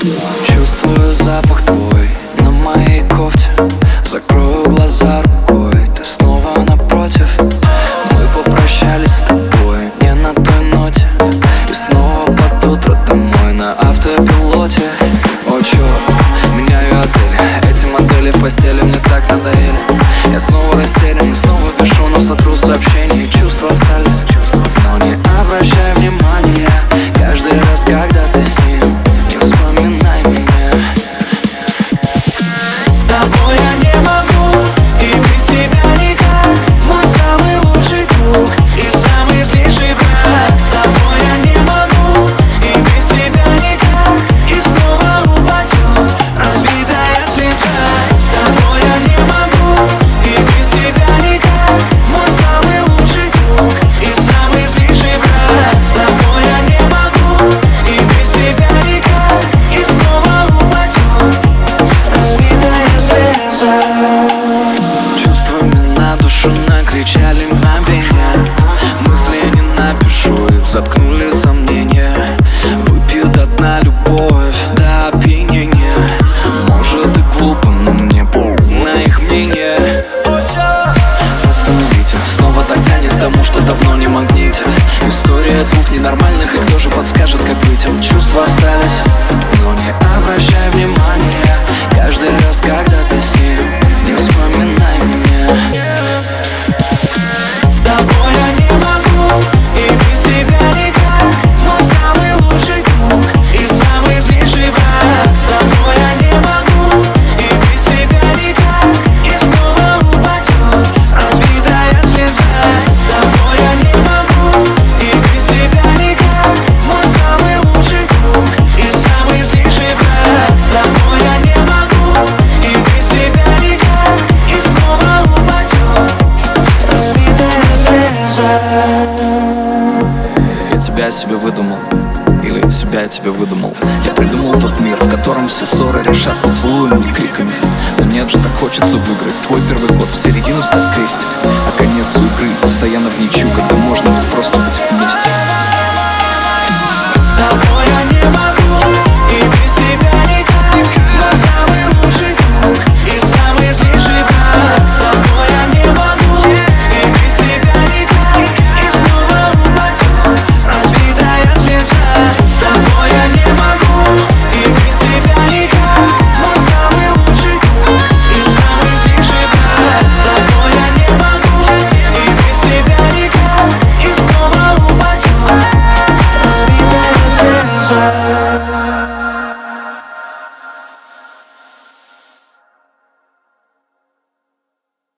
Чувствую запах твой на моей кофте. Закрою глаза рукой, ты снова напротив. Мы попрощались с тобой не на той ноте. И снова под утро домой на автопилоте. О, чё, меняю отель. Эти модели в постели мне так надоели. Я снова растерян и снова пишу, но сотру сообщения. Чувства остались, но не обращай внимания. Каждый раз, когда ты Чувствами на душу накричали мгновения Мысли я не напишу, их заткнули сомнения. Выпью до дна любовь до опьянения. Может и глупо, но мне на их мнение Остановите, снова так тянет тому, что давно не магнитит. История двух ненормальных, и кто же подскажет, Я тебя себе выдумал. Или себя я тебе выдумал. Я придумал тот мир, в котором все ссоры решат поцелуями и криками. Но нет же, так хочется выиграть Твой первый ход, в середину ставь крестик А конец игры постоянно в ничью Когда можно ведь просто быть inside